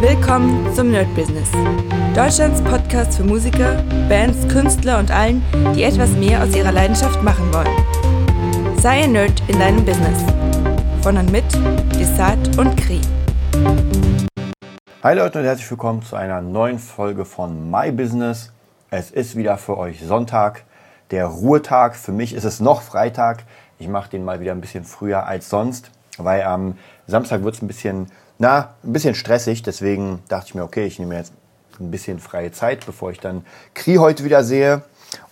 Willkommen zum Nerd Business. Deutschlands Podcast für Musiker, Bands, Künstler und allen, die etwas mehr aus ihrer Leidenschaft machen wollen. Sei ein Nerd in deinem Business. Von und mit Desart und Kri. Hi Leute und herzlich willkommen zu einer neuen Folge von My Business. Es ist wieder für euch Sonntag, der Ruhetag. Für mich ist es noch Freitag. Ich mache den mal wieder ein bisschen früher als sonst, weil am Samstag wird es ein bisschen na, ein bisschen stressig. Deswegen dachte ich mir, okay, ich nehme jetzt ein bisschen freie Zeit, bevor ich dann Kri heute wieder sehe.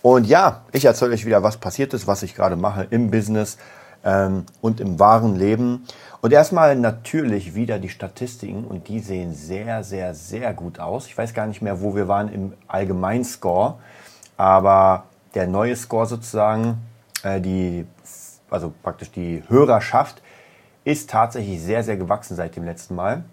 Und ja, ich erzähle euch wieder, was passiert ist, was ich gerade mache im Business ähm, und im wahren Leben. Und erstmal natürlich wieder die Statistiken und die sehen sehr, sehr, sehr gut aus. Ich weiß gar nicht mehr, wo wir waren im Allgemeinscore, aber der neue Score sozusagen, äh, die, also praktisch die Hörerschaft, ist tatsächlich sehr, sehr gewachsen seit dem letzten Mal.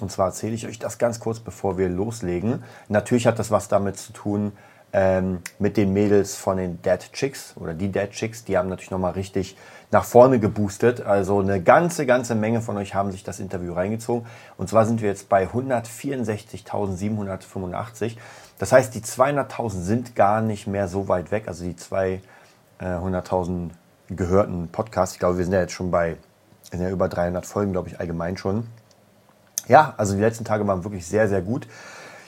Und zwar erzähle ich euch das ganz kurz, bevor wir loslegen. Natürlich hat das was damit zu tun ähm, mit den Mädels von den Dead Chicks oder die Dead Chicks. Die haben natürlich nochmal richtig nach vorne geboostet. Also eine ganze, ganze Menge von euch haben sich das Interview reingezogen. Und zwar sind wir jetzt bei 164.785. Das heißt, die 200.000 sind gar nicht mehr so weit weg. Also die 200.000 gehörten Podcasts. Ich glaube, wir sind ja jetzt schon bei sind ja über 300 Folgen, glaube ich, allgemein schon. Ja, also die letzten Tage waren wirklich sehr, sehr gut.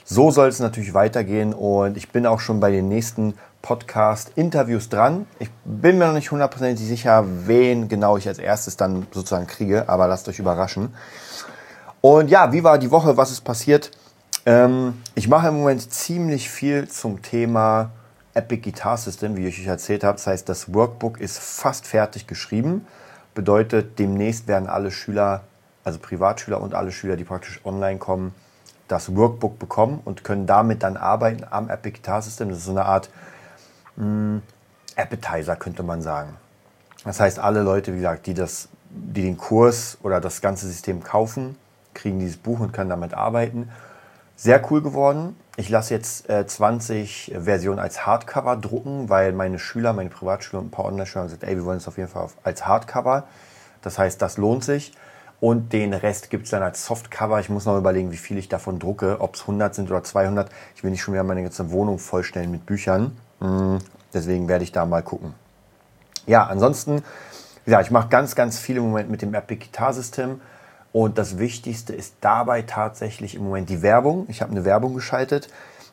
So soll es natürlich weitergehen und ich bin auch schon bei den nächsten Podcast-Interviews dran. Ich bin mir noch nicht hundertprozentig sicher, wen genau ich als erstes dann sozusagen kriege, aber lasst euch überraschen. Und ja, wie war die Woche? Was ist passiert? Ähm, ich mache im Moment ziemlich viel zum Thema Epic Guitar System, wie ich euch erzählt habe. Das heißt, das Workbook ist fast fertig geschrieben. Bedeutet, demnächst werden alle Schüler, also Privatschüler und alle Schüler, die praktisch online kommen, das Workbook bekommen und können damit dann arbeiten am Epic Guitar System. Das ist so eine Art mh, hm, Appetizer, könnte man sagen. Das heißt, alle Leute, wie gesagt, die, das, die den Kurs oder das ganze System kaufen, kriegen dieses Buch und können damit arbeiten. Sehr cool geworden. Ich lasse jetzt äh, 20 Versionen als Hardcover drucken, weil meine Schüler, meine Privatschüler und ein paar Online-Schüler haben gesagt, ey, wir wollen es auf jeden Fall als Hardcover. Das heißt, das lohnt sich. Und den Rest gibt es dann als Softcover. Ich muss noch überlegen, wie viel ich davon drucke, ob es 100 sind oder 200. Ich will nicht schon wieder meine ganze Wohnung vollstellen mit Büchern. Mhm. Deswegen werde ich da mal gucken. Ja, ansonsten, ja, ich mache ganz, ganz viel im Moment mit dem Epic Guitar System. Und das Wichtigste ist dabei tatsächlich im Moment die Werbung. Ich habe eine Werbung geschaltet.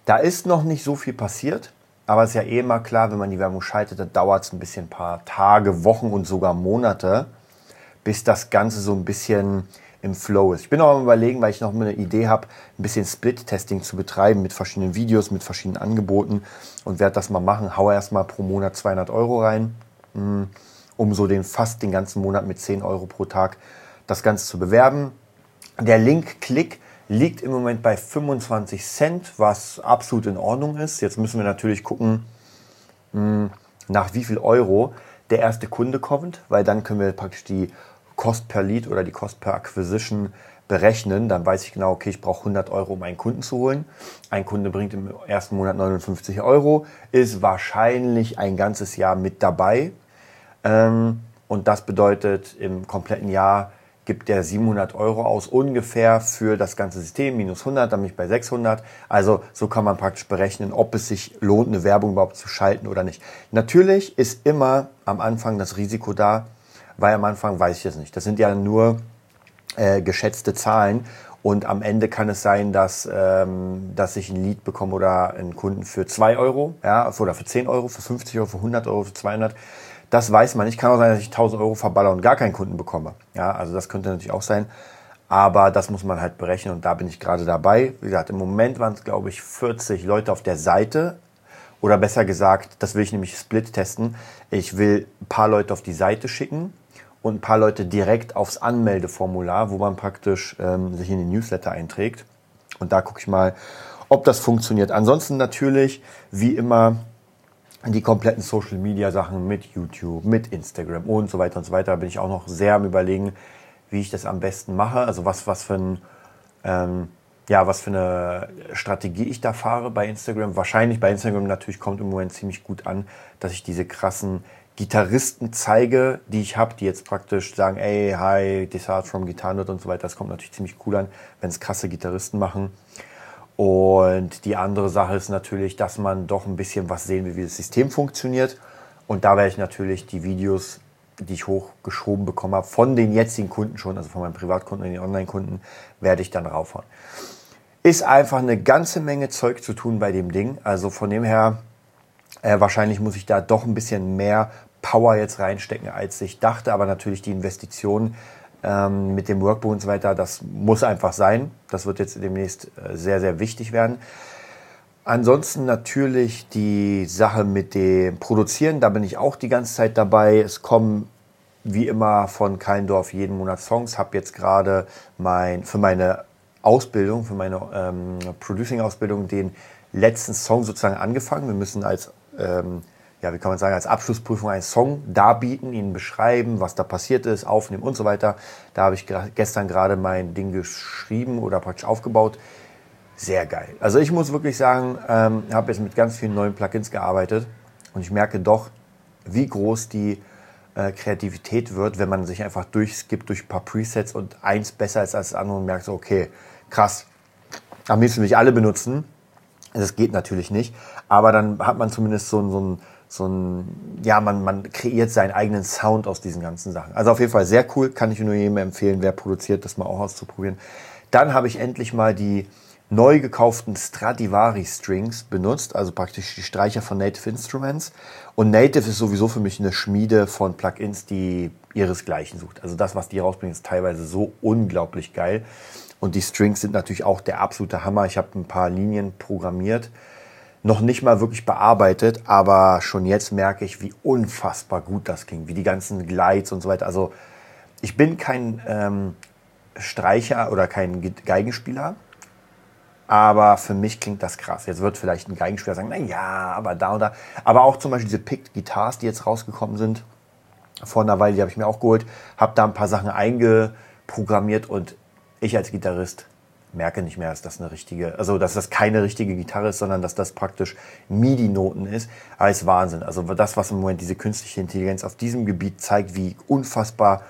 Da ist noch nicht so viel passiert, aber es ist ja eh immer klar, wenn man die Werbung schaltet, dann dauert es ein bisschen ein paar Tage, Wochen und sogar Monate, bis das Ganze so ein bisschen im Flow ist. Ich bin auch am überlegen, weil ich noch eine Idee habe, ein bisschen Split-Testing zu betreiben mit verschiedenen Videos, mit verschiedenen Angeboten und werde das mal machen. Hau erstmal pro Monat 200 Euro rein, hm, um so den fast den ganzen Monat mit 10 Euro pro Tag das Ganze zu bewerben. Der Link-Klick liegt im Moment bei 25 Cent, was absolut in Ordnung ist. Jetzt müssen wir natürlich gucken, hm, nach wie viel Euro der erste Kunde kommt, weil dann können wir praktisch die Cost per Lead oder die Cost per Acquisition berechnen. Dann weiß ich genau, okay, ich brauche 100 Euro, um einen Kunden zu holen. Ein Kunde bringt im ersten Monat 59 Euro, ist wahrscheinlich ein ganzes Jahr mit dabei. Ähm, und das bedeutet im kompletten Jahr gibt der 700 Euro aus ungefähr für das ganze System, minus 100, dann bin ich bei 600. Also so kann man praktisch berechnen, ob es sich lohnt, eine Werbung überhaupt zu schalten oder nicht. Natürlich ist immer am Anfang das Risiko da, weil am Anfang weiß ich es nicht. Das sind ja nur äh, geschätzte Zahlen und am Ende kann es sein, dass, ähm, dass ich ein Lied bekomme oder einen Kunden für 2 Euro, ja, oder für 10 Euro, für 50 Euro, für 100 Euro, für 200. Das weiß man nicht. Kann auch sein, dass ich 1000 Euro verballer und gar keinen Kunden bekomme. Ja, also das könnte natürlich auch sein. Aber das muss man halt berechnen und da bin ich gerade dabei. Wie gesagt, im Moment waren es, glaube ich, 40 Leute auf der Seite. Oder besser gesagt, das will ich nämlich split testen. Ich will ein paar Leute auf die Seite schicken und ein paar Leute direkt aufs Anmeldeformular, wo man praktisch ähm, sich in den Newsletter einträgt. Und da gucke ich mal, ob das funktioniert. Ansonsten natürlich, wie immer, die kompletten Social Media Sachen mit YouTube, mit Instagram und so weiter und so weiter. Da bin ich auch noch sehr am überlegen, wie ich das am besten mache. Also was, was für ein, ähm, ja, was für eine Strategie ich da fahre bei Instagram. Wahrscheinlich bei Instagram natürlich kommt im Moment ziemlich gut an, dass ich diese krassen Gitarristen zeige, die ich habe, die jetzt praktisch sagen, ey, hi, this art from Guitar Nerd und so weiter. Das kommt natürlich ziemlich cool an, wenn es krasse Gitarristen machen. Und die andere Sache ist natürlich, dass man doch ein bisschen was sehen will, wie das System funktioniert. Und da werde ich natürlich die Videos, die ich hochgeschoben bekommen habe, von den jetzigen Kunden schon, also von meinen Privatkunden und den Online-Kunden, werde ich dann raufhauen. Ist einfach eine ganze Menge Zeug zu tun bei dem Ding. Also von dem her, äh, wahrscheinlich muss ich da doch ein bisschen mehr Power jetzt reinstecken, als ich dachte. Aber natürlich die Investition ähm, mit dem Workbook und so weiter, das muss einfach sein. Das wird jetzt demnächst äh, sehr, sehr wichtig werden. Ansonsten natürlich die Sache mit dem Produzieren, da bin ich auch die ganze Zeit dabei. Es kommen wie immer von Keindorf jeden Monat Songs. Habe jetzt gerade mein, für meine Ausbildung, für meine ähm, Producing-Ausbildung den letzten Song sozusagen angefangen. Wir müssen als ähm, ja, wie kann man sagen, als Abschlussprüfung einen Song darbieten, ihn beschreiben, was da passiert ist, aufnehmen und so weiter. Da habe ich gestern gerade mein Ding geschrieben oder praktisch aufgebaut. Sehr geil. Also ich muss wirklich sagen, ähm, habe jetzt mit ganz vielen neuen Plugins gearbeitet und ich merke doch, wie groß die äh, Kreativität wird, wenn man sich einfach durchskippt durch ein paar Presets und eins besser ist als das andere und merkt so, okay, krass, am liebsten will ich alle benutzen. Das geht natürlich nicht, aber dann hat man zumindest so, so ein so ein, ja, man, man kreiert seinen eigenen Sound aus diesen ganzen Sachen. Also auf jeden Fall sehr cool, kann ich nur jedem empfehlen, wer produziert, das mal auch auszuprobieren. Dann habe ich endlich mal die neu gekauften Stradivari Strings benutzt, also praktisch die Streicher von Native Instruments. Und Native ist sowieso für mich eine Schmiede von Plugins, die ihresgleichen sucht. Also das, was die rausbringen, ist teilweise so unglaublich geil. Und die Strings sind natürlich auch der absolute Hammer. Ich habe ein paar Linien programmiert noch nicht mal wirklich bearbeitet, aber schon jetzt merke ich, wie unfassbar gut das ging, wie die ganzen Glides und so weiter. Also ich bin kein ähm, Streicher oder kein Geigenspieler, aber für mich klingt das krass. Jetzt wird vielleicht ein Geigenspieler sagen, na ja, aber da und da. Aber auch zum Beispiel diese Picked Guitars, die jetzt rausgekommen sind, vor einer Weile, die habe ich mir auch geholt, habe da ein paar Sachen eingeprogrammiert und ich als Gitarrist merke nicht mehr, dass das eine richtige, also dass das keine richtige Gitarre ist, sondern dass das praktisch MIDI-Noten ist. Aber ist Wahnsinn. Also das, was im Moment diese künstliche Intelligenz auf diesem Gebiet zeigt, wie unfassbar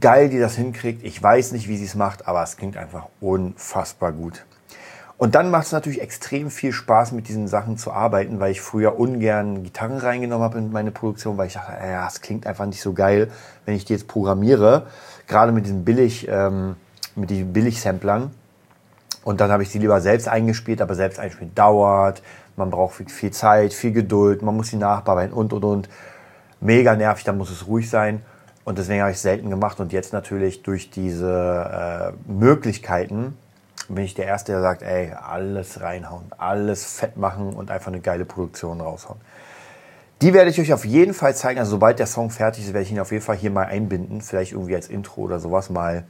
geil die das hinkriegt. Ich weiß nicht, wie sie es macht, aber es klingt einfach unfassbar gut. Und dann macht es natürlich extrem viel Spaß, mit diesen Sachen zu arbeiten, weil ich früher ungern Gitarren reingenommen habe in meine Produktion, weil ich dachte, ja, es klingt einfach nicht so geil, wenn ich die jetzt programmiere. Gerade mit diesen billig ähm, mit den Billig-Samplern. Und dann habe ich sie lieber selbst eingespielt, aber selbst einspielen dauert. Man braucht viel Zeit, viel Geduld, man muss sie nachbearbeiten und und und. Mega nervig, dann muss es ruhig sein. Und deswegen habe ich es selten gemacht. Und jetzt natürlich durch diese äh, Möglichkeiten bin ich der Erste, der sagt, ey, alles reinhauen, alles fett machen und einfach eine geile Produktion raushauen. Die werde ich euch auf jeden Fall zeigen. Also sobald der Song fertig ist, werde ich ihn auf jeden Fall hier mal einbinden. Vielleicht irgendwie als Intro oder sowas mal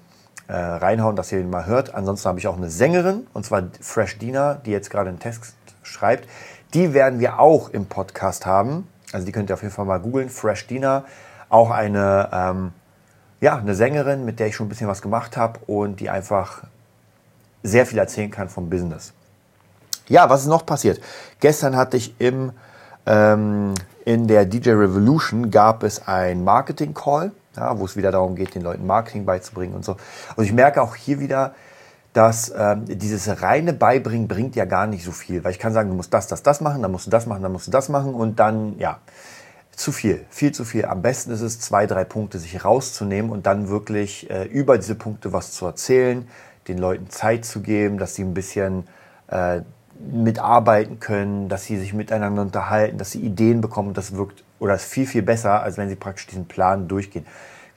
äh, reinhauen, dass ihr ihn mal hört. Ansonsten habe ich auch eine Sängerin, und zwar Fresh Dina, die jetzt gerade einen Text schreibt. Die werden wir auch im Podcast haben. Also die könnt ihr auf jeden Fall mal googeln. Fresh Dina, auch eine, ähm, ja, eine Sängerin, mit der ich schon ein bisschen was gemacht habe und die einfach sehr viel erzählen kann vom Business. Ja, was ist noch passiert? Gestern hatte ich im, ähm, in der DJ Revolution gab es ein Marketing Call ja, wo es wieder darum geht, den Leuten Marketing beizubringen und so. Und ich merke auch hier wieder, dass ähm, dieses reine Beibringen bringt ja gar nicht so viel, weil ich kann sagen, du musst das, das, das machen, dann musst du das machen, dann musst du das machen und dann, ja, zu viel, viel zu viel. Am besten ist es, zwei, drei Punkte sich rauszunehmen und dann wirklich äh, über diese Punkte was zu erzählen, den Leuten Zeit zu geben, dass sie ein bisschen äh, mitarbeiten können, dass sie sich miteinander unterhalten, dass sie Ideen bekommen. Das wirkt oder ist viel, viel besser, als wenn sie praktisch diesen Plan durchgehen.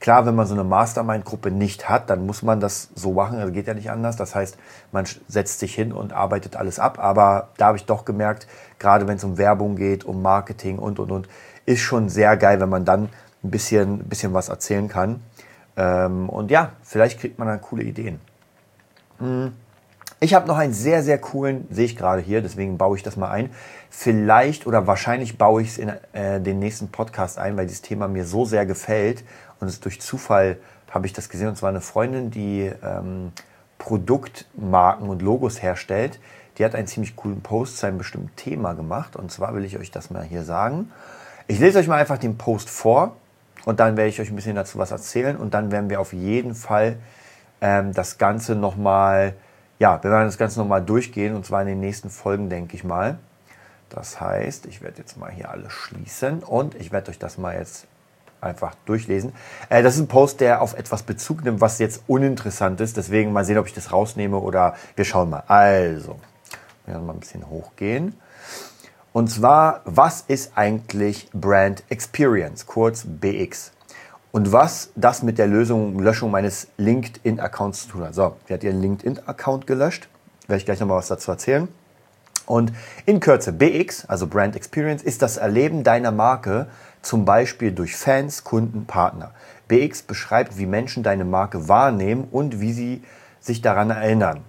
Klar, wenn man so eine Mastermind-Gruppe nicht hat, dann muss man das so machen. Das geht ja nicht anders. Das heißt, man setzt sich hin und arbeitet alles ab. Aber da habe ich doch gemerkt, gerade wenn es um Werbung geht, um Marketing und, und, und, ist schon sehr geil, wenn man dann ein bisschen, ein bisschen was erzählen kann. Ähm, und ja, vielleicht kriegt man dann coole Ideen. Hm. Ich habe noch einen sehr, sehr coolen, sehe ich gerade hier, deswegen baue ich das mal ein. Vielleicht oder wahrscheinlich baue ich es in äh, den nächsten Podcast ein, weil dieses Thema mir so sehr gefällt und es durch Zufall habe ich das gesehen. Und zwar eine Freundin, die ähm, Produktmarken und Logos herstellt. Die hat einen ziemlich coolen Post zu einem bestimmten Thema gemacht. Und zwar will ich euch das mal hier sagen. Ich lese euch mal einfach den Post vor und dann werde ich euch ein bisschen dazu was erzählen und dann werden wir auf jeden Fall ähm, das Ganze nochmal, ja, wir werden das Ganze nochmal durchgehen und zwar in den nächsten Folgen, denke ich mal. Das heißt, ich werde jetzt mal hier alles schließen und ich werde euch das mal jetzt einfach durchlesen. Äh, das ist ein Post, der auf etwas Bezug nimmt, was jetzt uninteressant ist. Deswegen mal sehen, ob ich das rausnehme oder wir schauen mal. Also, wir werden mal ein bisschen hochgehen. Und zwar, was ist eigentlich Brand Experience, kurz BX? Und was das mit der Lösung Löschung meines LinkedIn-Accounts zu tun hat. So, sie hat ihren LinkedIn-Account gelöscht. Werde ich gleich nochmal was dazu erzählen. Und in Kürze, BX, also Brand Experience, ist das Erleben deiner Marke zum Beispiel durch Fans, Kunden, Partner. BX beschreibt, wie Menschen deine Marke wahrnehmen und wie sie sich daran erinnern.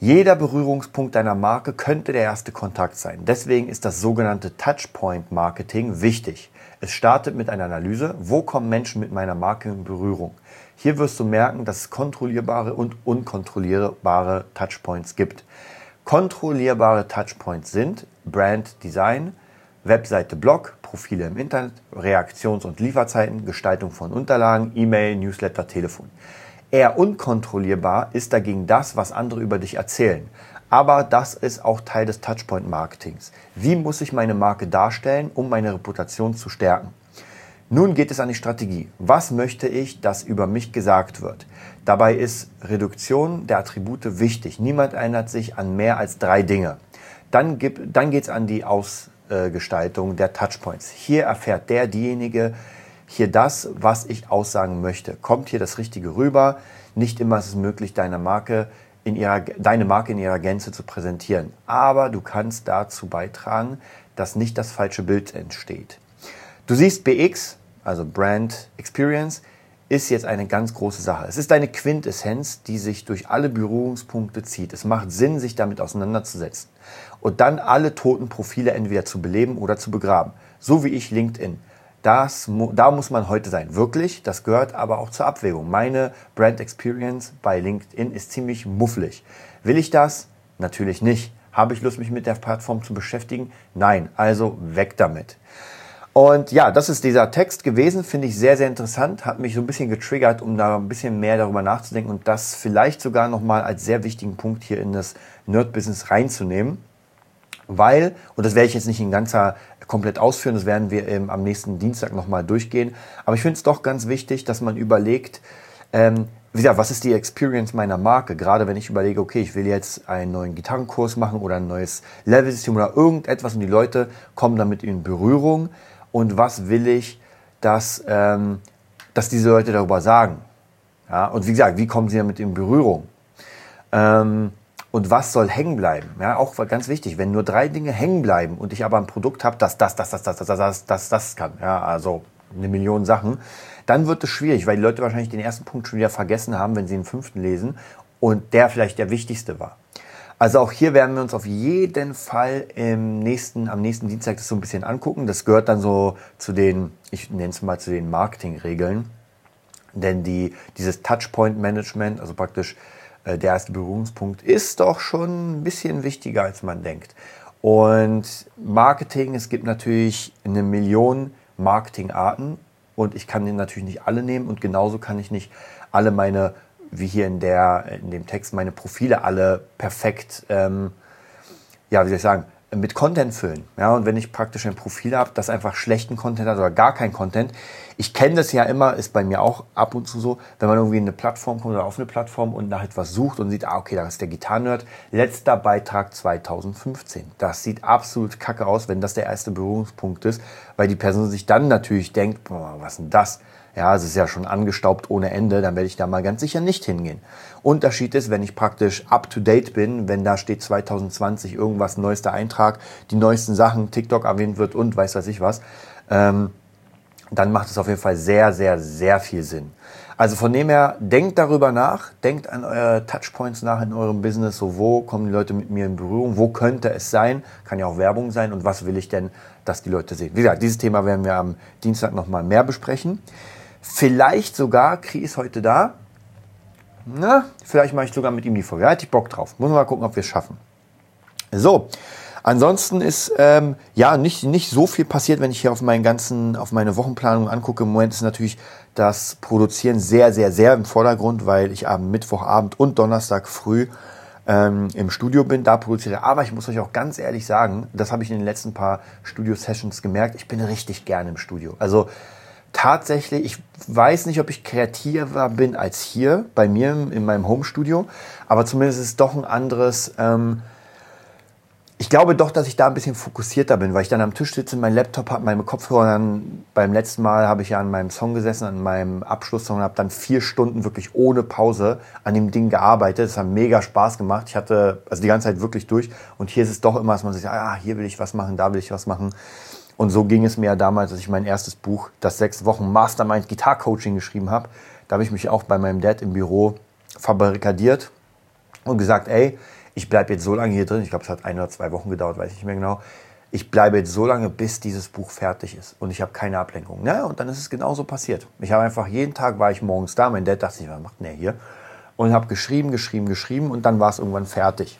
Jeder Berührungspunkt deiner Marke könnte der erste Kontakt sein. Deswegen ist das sogenannte Touchpoint Marketing wichtig. Es startet mit einer Analyse, wo kommen Menschen mit meiner Marke in Berührung. Hier wirst du merken, dass es kontrollierbare und unkontrollierbare Touchpoints gibt. Kontrollierbare Touchpoints sind Brand Design, Webseite Blog, Profile im Internet, Reaktions- und Lieferzeiten, Gestaltung von Unterlagen, E-Mail, Newsletter, Telefon. Eher unkontrollierbar ist dagegen das, was andere über dich erzählen. Aber das ist auch Teil des Touchpoint-Marketings. Wie muss ich meine Marke darstellen, um meine Reputation zu stärken? Nun geht es an die Strategie. Was möchte ich, dass über mich gesagt wird? Dabei ist Reduktion der Attribute wichtig. Niemand erinnert sich an mehr als drei Dinge. Dann, dann geht es an die Ausgestaltung der Touchpoints. Hier erfährt der, diejenige, hier das, was ich aussagen möchte. Kommt hier das Richtige rüber? Nicht immer ist es möglich, deine Marke in ihrer, deine Marke in ihrer Gänze zu präsentieren. Aber du kannst dazu beitragen, dass nicht das falsche Bild entsteht. Du siehst BX, also Brand Experience, ist jetzt eine ganz große Sache. Es ist eine Quintessenz, die sich durch alle Berührungspunkte zieht. Es macht Sinn, sich damit auseinanderzusetzen und dann alle toten Profile entweder zu beleben oder zu begraben. So wie ich LinkedIn. Das, da muss man heute sein. Wirklich, das gehört aber auch zur Abwägung. Meine Brand Experience bei LinkedIn ist ziemlich mufflig. Will ich das? Natürlich nicht. Habe ich Lust, mich mit der Plattform zu beschäftigen? Nein, also weg damit. Und ja, das ist dieser Text gewesen, finde ich sehr, sehr interessant, hat mich so ein bisschen getriggert, um da ein bisschen mehr darüber nachzudenken und das vielleicht sogar nochmal als sehr wichtigen Punkt hier in das Nerd-Business reinzunehmen weil, und das werde ich jetzt nicht in ganzer komplett ausführen, das werden wir ähm, am nächsten Dienstag nochmal durchgehen, aber ich finde es doch ganz wichtig, dass man überlegt, ähm, wie gesagt, was ist die Experience meiner Marke? Gerade wenn ich überlege, okay, ich will jetzt einen neuen Gitarrenkurs machen oder ein neues Level-System oder irgendetwas und die Leute kommen damit in Berührung und was will ich, dass, ähm, dass diese Leute darüber sagen? Ja, und wie gesagt, wie kommen sie damit in Berührung? Ähm, und was soll hängen bleiben. Ja, auch ganz wichtig, wenn nur drei Dinge hängen bleiben und ich aber ein Produkt habe, das das, das, das, das, das, das, das, das kann, ja, also eine Million Sachen, dann wird es schwierig, weil die Leute wahrscheinlich den ersten Punkt schon wieder vergessen haben, wenn sie den fünften lesen und der vielleicht der wichtigste war. Also auch hier werden wir uns auf jeden Fall im nächsten, am nächsten Dienstag das so ein bisschen angucken. Das gehört dann so zu den, ich nenne es mal zu den Marketingregeln. Denn die, dieses Touchpoint-Management, also praktisch der erste Berührungspunkt ist doch schon ein bisschen wichtiger, als man denkt. Und Marketing, es gibt natürlich eine Million Marketingarten und ich kann den natürlich nicht alle nehmen und genauso kann ich nicht alle meine, wie hier in, der, in dem Text, meine Profile alle perfekt, ähm, ja, wie soll ich sagen, mit Content füllen. Ja, und wenn ich praktisch ein Profil habe, das einfach schlechten Content hat oder gar kein Content, ich kenne das ja immer, ist bei mir auch ab und zu so, wenn man irgendwie in eine Plattform kommt oder auf eine Plattform und nach etwas sucht und sieht, ah, okay, da ist der Gitarrenerd, letzter Beitrag 2015. Das sieht absolut kacke aus, wenn das der erste Berührungspunkt ist, weil die Person sich dann natürlich denkt, boah, was denn das? Ja, es ist ja schon angestaubt ohne Ende, dann werde ich da mal ganz sicher nicht hingehen. Unterschied ist, wenn ich praktisch up to date bin, wenn da steht 2020 irgendwas, neuester Eintrag, die neuesten Sachen, TikTok erwähnt wird und weiß was ich was, ähm, dann macht es auf jeden Fall sehr, sehr, sehr viel Sinn. Also von dem her, denkt darüber nach, denkt an eure Touchpoints nach in eurem Business, so wo kommen die Leute mit mir in Berührung, wo könnte es sein, kann ja auch Werbung sein und was will ich denn, dass die Leute sehen. Wie gesagt, dieses Thema werden wir am Dienstag nochmal mehr besprechen. Vielleicht sogar, Kri ist heute da. Na, vielleicht mache ich sogar mit ihm die Folge. Da hätte ich Bock drauf. Muss mal gucken, ob wir es schaffen. So, Ansonsten ist ähm, ja nicht, nicht so viel passiert, wenn ich hier auf meinen ganzen, auf meine Wochenplanung angucke. Im Moment ist natürlich das Produzieren sehr, sehr, sehr im Vordergrund, weil ich am Mittwochabend und Donnerstag früh ähm, im Studio bin, da produziere. Aber ich muss euch auch ganz ehrlich sagen, das habe ich in den letzten paar Studio-Sessions gemerkt, ich bin richtig gerne im Studio. Also tatsächlich, ich weiß nicht, ob ich kreativer bin als hier bei mir in meinem Home-Studio, aber zumindest ist es doch ein anderes. Ähm, ich glaube doch, dass ich da ein bisschen fokussierter bin, weil ich dann am Tisch sitze, mein Laptop habe, meine Kopfhörer. Dann beim letzten Mal habe ich ja an meinem Song gesessen, an meinem Abschlusssong und habe dann vier Stunden wirklich ohne Pause an dem Ding gearbeitet. Es hat mega Spaß gemacht. Ich hatte also die ganze Zeit wirklich durch. Und hier ist es doch immer, dass man sich ah, hier will ich was machen, da will ich was machen. Und so ging es mir ja damals, als ich mein erstes Buch, das sechs Wochen Mastermind Gitar Coaching geschrieben habe. Da habe ich mich auch bei meinem Dad im Büro verbarrikadiert und gesagt, ey, ich bleibe jetzt so lange hier drin, ich glaube, es hat ein oder zwei Wochen gedauert, weiß ich nicht mehr genau. Ich bleibe jetzt so lange, bis dieses Buch fertig ist und ich habe keine Ablenkung. Ja, und dann ist es genauso passiert. Ich habe einfach jeden Tag war ich morgens da. Mein Dad dachte sich, was macht denn der hier? Und habe geschrieben, geschrieben, geschrieben und dann war es irgendwann fertig.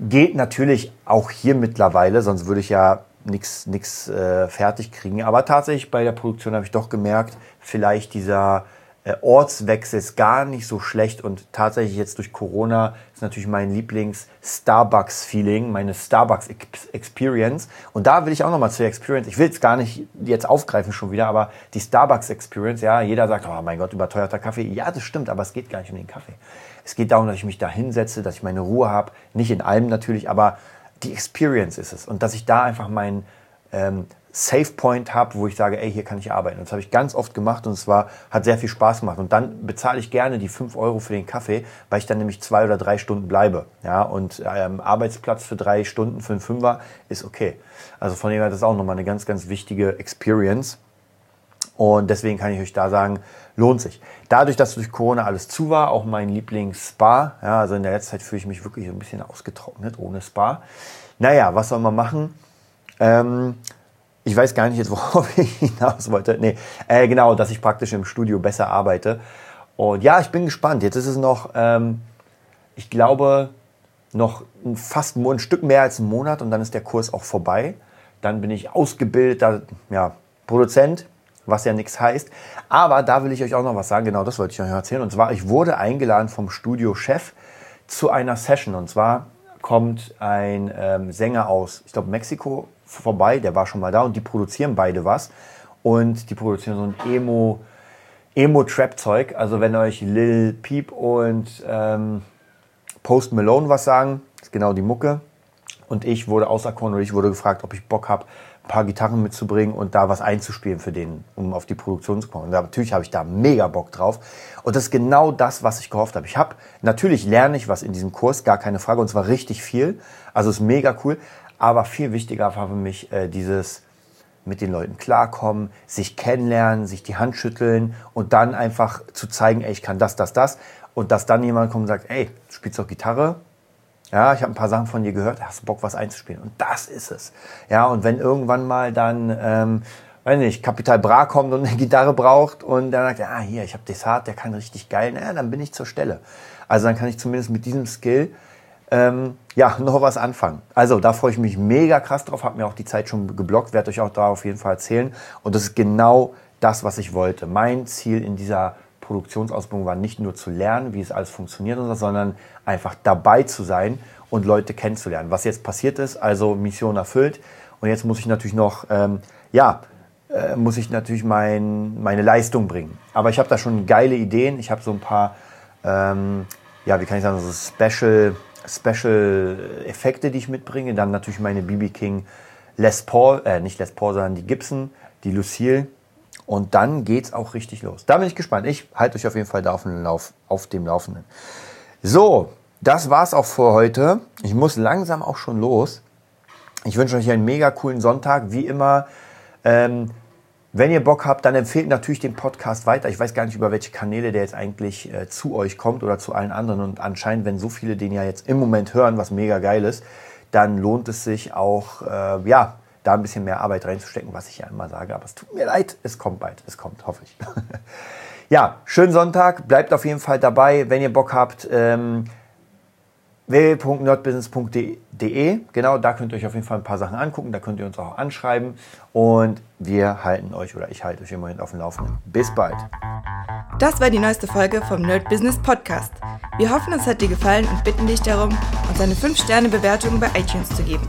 Geht natürlich auch hier mittlerweile, sonst würde ich ja nichts äh, fertig kriegen. Aber tatsächlich bei der Produktion habe ich doch gemerkt, vielleicht dieser äh, Ortswechsel ist gar nicht so schlecht und tatsächlich jetzt durch Corona ist natürlich mein Lieblings-Starbucks-Feeling, meine Starbucks-Experience. Und da will ich auch nochmal zur Experience, ich will es gar nicht jetzt aufgreifen schon wieder, aber die Starbucks-Experience, ja, jeder sagt, oh mein Gott, überteuerter Kaffee. Ja, das stimmt, aber es geht gar nicht um den Kaffee. Es geht darum, dass ich mich da hinsetze, dass ich meine Ruhe habe, nicht in allem natürlich, aber die Experience ist es. Und dass ich da einfach mein ähm, Safe Point habe, wo ich sage, ey, hier kann ich arbeiten. Und das habe ich ganz oft gemacht und es war, hat sehr viel Spaß gemacht. Und dann bezahle ich gerne die 5 Euro für den Kaffee, weil ich dann nämlich zwei oder drei Stunden bleibe. Ja, und ähm, Arbeitsplatz für drei Stunden für einen Fünfer ist okay. Also von dem her, das ist auch nochmal eine ganz, ganz wichtige Experience. Und deswegen kann ich euch da sagen, lohnt sich. Dadurch, dass durch Corona alles zu war, auch mein Lieblings-Spa, ja, also in der letzten Zeit fühle ich mich wirklich ein bisschen ausgetrocknet ohne Spa. Naja, was soll man machen? Ähm, ich weiß gar nicht jetzt, worauf ich hinaus wollte. Nee, äh, genau, dass ich praktisch im Studio besser arbeite. Und ja, ich bin gespannt. Jetzt ist es noch, ähm, ich glaube, noch fast ein Stück mehr als ein Monat und dann ist der Kurs auch vorbei. Dann bin ich ausgebildeter ja, Produzent, was ja nichts heißt. Aber da will ich euch auch noch was sagen. Genau, das wollte ich euch erzählen. Und zwar, ich wurde eingeladen vom Studiochef zu einer Session. Und zwar kommt ein ähm, Sänger aus, ich glaube, Mexiko vorbei, der war schon mal da und die produzieren beide was. Und die produzieren so ein Emo, Emo-Trap-Zeug. Also wenn euch Lil Peep und ähm, Post Malone was sagen, ist genau die Mucke. Und ich wurde auserkoren und ich wurde gefragt, ob ich Bock habe, ein paar Gitarren mitzubringen und da was einzuspielen für den, um auf die Produktion zu kommen. Und natürlich habe ich da mega Bock drauf. Und das ist genau das, was ich gehofft habe. Ich habe, natürlich lerne ich was in diesem Kurs, gar keine Frage, und zwar richtig viel. Also ist mega cool. Aber viel wichtiger war für mich äh, dieses mit den Leuten klarkommen, sich kennenlernen, sich die Hand schütteln und dann einfach zu zeigen, ey, ich kann das, das, das. Und dass dann jemand kommt und sagt, ey, du spielst doch Gitarre, ja, ich habe ein paar Sachen von dir gehört, hast du Bock, was einzuspielen? Und das ist es. Ja, und wenn irgendwann mal dann, ähm, weiß nicht, Kapital Bra kommt und eine Gitarre braucht und dann sagt, ah, hier, ich habe Desart, der kann richtig geil, na, dann bin ich zur Stelle. Also dann kann ich zumindest mit diesem Skill ähm, ja, noch was anfangen. Also da freue ich mich mega krass drauf, habe mir auch die Zeit schon geblockt, werde euch auch da auf jeden Fall erzählen. Und das ist genau das, was ich wollte. Mein Ziel in dieser Produktionsausbildung war nicht nur zu lernen, wie es alles funktioniert, sondern einfach dabei zu sein und Leute kennenzulernen. Was jetzt passiert ist, also Mission erfüllt. Und jetzt muss ich natürlich noch, ähm, ja, äh, muss ich natürlich mein, meine Leistung bringen. Aber ich habe da schon geile Ideen. Ich habe so ein paar, ähm, ja, wie kann ich sagen, so Special Special Effekte, die ich mitbringe. Dann natürlich meine BB King Les Paul, äh, nicht Les Paul, sondern die Gibson, die Lucille. Und dann geht's auch richtig los. Da bin ich gespannt. Ich halte euch auf jeden Fall da auf dem, Lauf, auf dem Laufenden. So, das war's auch für heute. Ich muss langsam auch schon los. Ich wünsche euch einen mega coolen Sonntag. Wie immer, ähm, wenn ihr Bock habt, dann empfehlt natürlich den Podcast weiter. Ich weiß gar nicht, über welche Kanäle der jetzt eigentlich äh, zu euch kommt oder zu allen anderen. Und anscheinend, wenn so viele den ja jetzt im Moment hören, was mega geil ist, dann lohnt es sich auch, äh, ja, da ein bisschen mehr Arbeit reinzustecken, was ich ja immer sage. Aber es tut mir leid, es kommt bald. Es kommt, hoffe ich. ja, schönen Sonntag. Bleibt auf jeden Fall dabei. Wenn ihr Bock habt, ähm, www.nerdbusiness.de. Genau, da könnt ihr euch auf jeden Fall ein paar Sachen angucken, da könnt ihr uns auch anschreiben und wir halten euch oder ich halte euch immerhin auf dem Laufenden. Bis bald. Das war die neueste Folge vom Nerd Business Podcast. Wir hoffen, es hat dir gefallen und bitten dich darum, uns eine 5-Sterne-Bewertung bei iTunes zu geben.